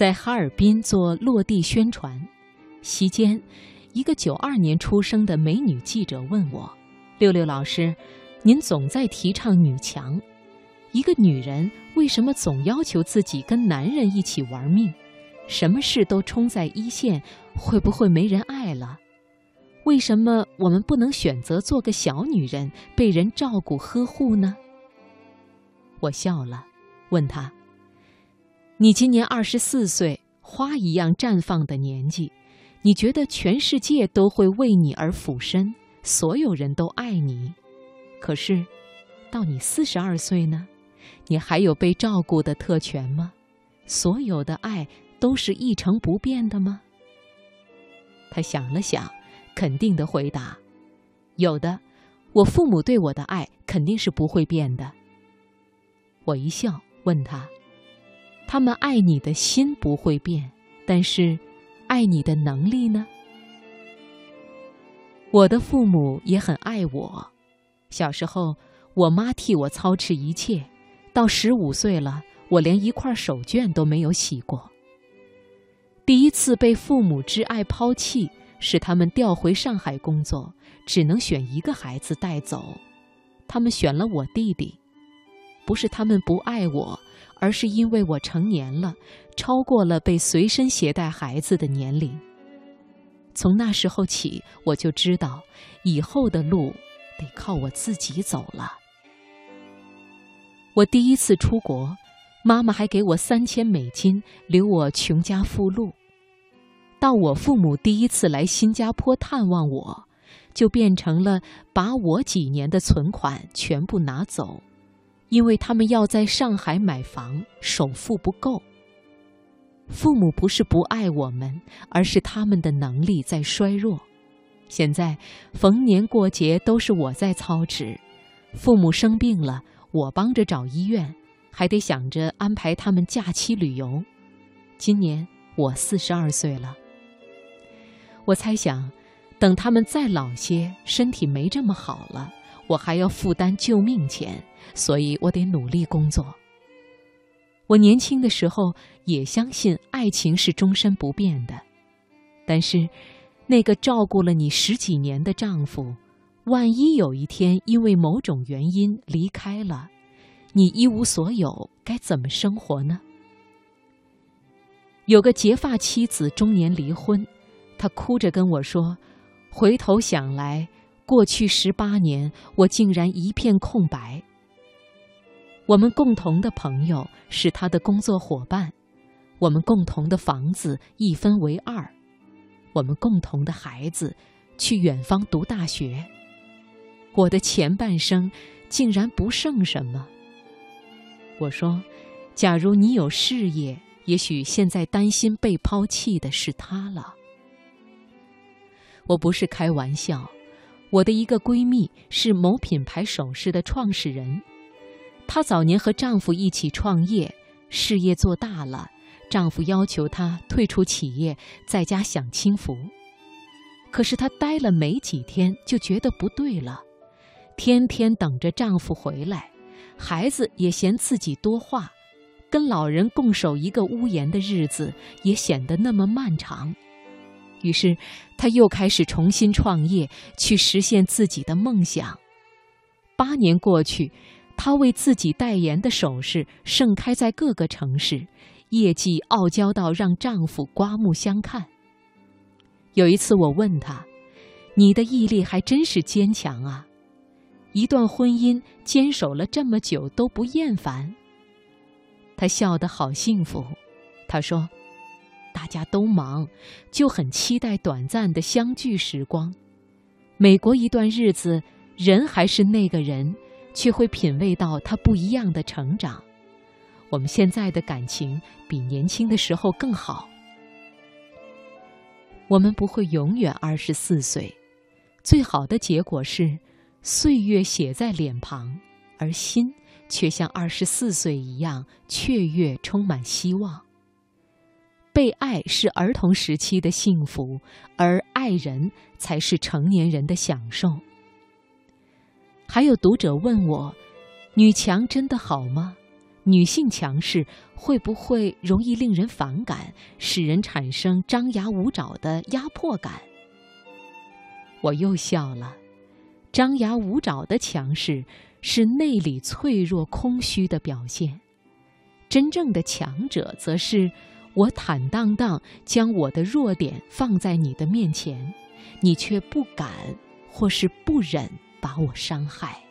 在哈尔滨做落地宣传，席间，一个九二年出生的美女记者问我：“六六老师，您总在提倡女强，一个女人为什么总要求自己跟男人一起玩命？什么事都冲在一线，会不会没人爱了？为什么我们不能选择做个小女人，被人照顾呵护呢？”我笑了，问他。你今年二十四岁，花一样绽放的年纪，你觉得全世界都会为你而俯身，所有人都爱你。可是，到你四十二岁呢，你还有被照顾的特权吗？所有的爱都是一成不变的吗？他想了想，肯定的回答：“有的，我父母对我的爱肯定是不会变的。”我一笑，问他。他们爱你的心不会变，但是，爱你的能力呢？我的父母也很爱我，小时候我妈替我操持一切，到十五岁了，我连一块手绢都没有洗过。第一次被父母之爱抛弃，是他们调回上海工作，只能选一个孩子带走，他们选了我弟弟，不是他们不爱我。而是因为我成年了，超过了被随身携带孩子的年龄。从那时候起，我就知道以后的路得靠我自己走了。我第一次出国，妈妈还给我三千美金，留我穷家富路。到我父母第一次来新加坡探望我，就变成了把我几年的存款全部拿走。因为他们要在上海买房，首付不够。父母不是不爱我们，而是他们的能力在衰弱。现在逢年过节都是我在操持，父母生病了，我帮着找医院，还得想着安排他们假期旅游。今年我四十二岁了，我猜想，等他们再老些，身体没这么好了。我还要负担救命钱，所以我得努力工作。我年轻的时候也相信爱情是终身不变的，但是，那个照顾了你十几年的丈夫，万一有一天因为某种原因离开了，你一无所有，该怎么生活呢？有个结发妻子中年离婚，她哭着跟我说：“回头想来。”过去十八年，我竟然一片空白。我们共同的朋友是他的工作伙伴，我们共同的房子一分为二，我们共同的孩子去远方读大学。我的前半生竟然不剩什么。我说，假如你有事业，也许现在担心被抛弃的是他了。我不是开玩笑。我的一个闺蜜是某品牌首饰的创始人，她早年和丈夫一起创业，事业做大了，丈夫要求她退出企业，在家享清福。可是她待了没几天，就觉得不对了，天天等着丈夫回来，孩子也嫌自己多话，跟老人共守一个屋檐的日子也显得那么漫长。于是，她又开始重新创业，去实现自己的梦想。八年过去，他为自己代言的首饰盛开在各个城市，业绩傲娇到让丈夫刮目相看。有一次，我问他：“你的毅力还真是坚强啊！一段婚姻坚守了这么久都不厌烦。”他笑得好幸福，他说。大家都忙，就很期待短暂的相聚时光。每过一段日子，人还是那个人，却会品味到他不一样的成长。我们现在的感情比年轻的时候更好。我们不会永远二十四岁，最好的结果是，岁月写在脸庞，而心却像二十四岁一样雀跃，充满希望。被爱是儿童时期的幸福，而爱人才是成年人的享受。还有读者问我：“女强真的好吗？女性强势会不会容易令人反感，使人产生张牙舞爪的压迫感？我又笑了。张牙舞爪的强势是内里脆弱空虚的表现，真正的强者则是我坦荡荡将我的弱点放在你的面前，你却不敢或是不忍把我伤害。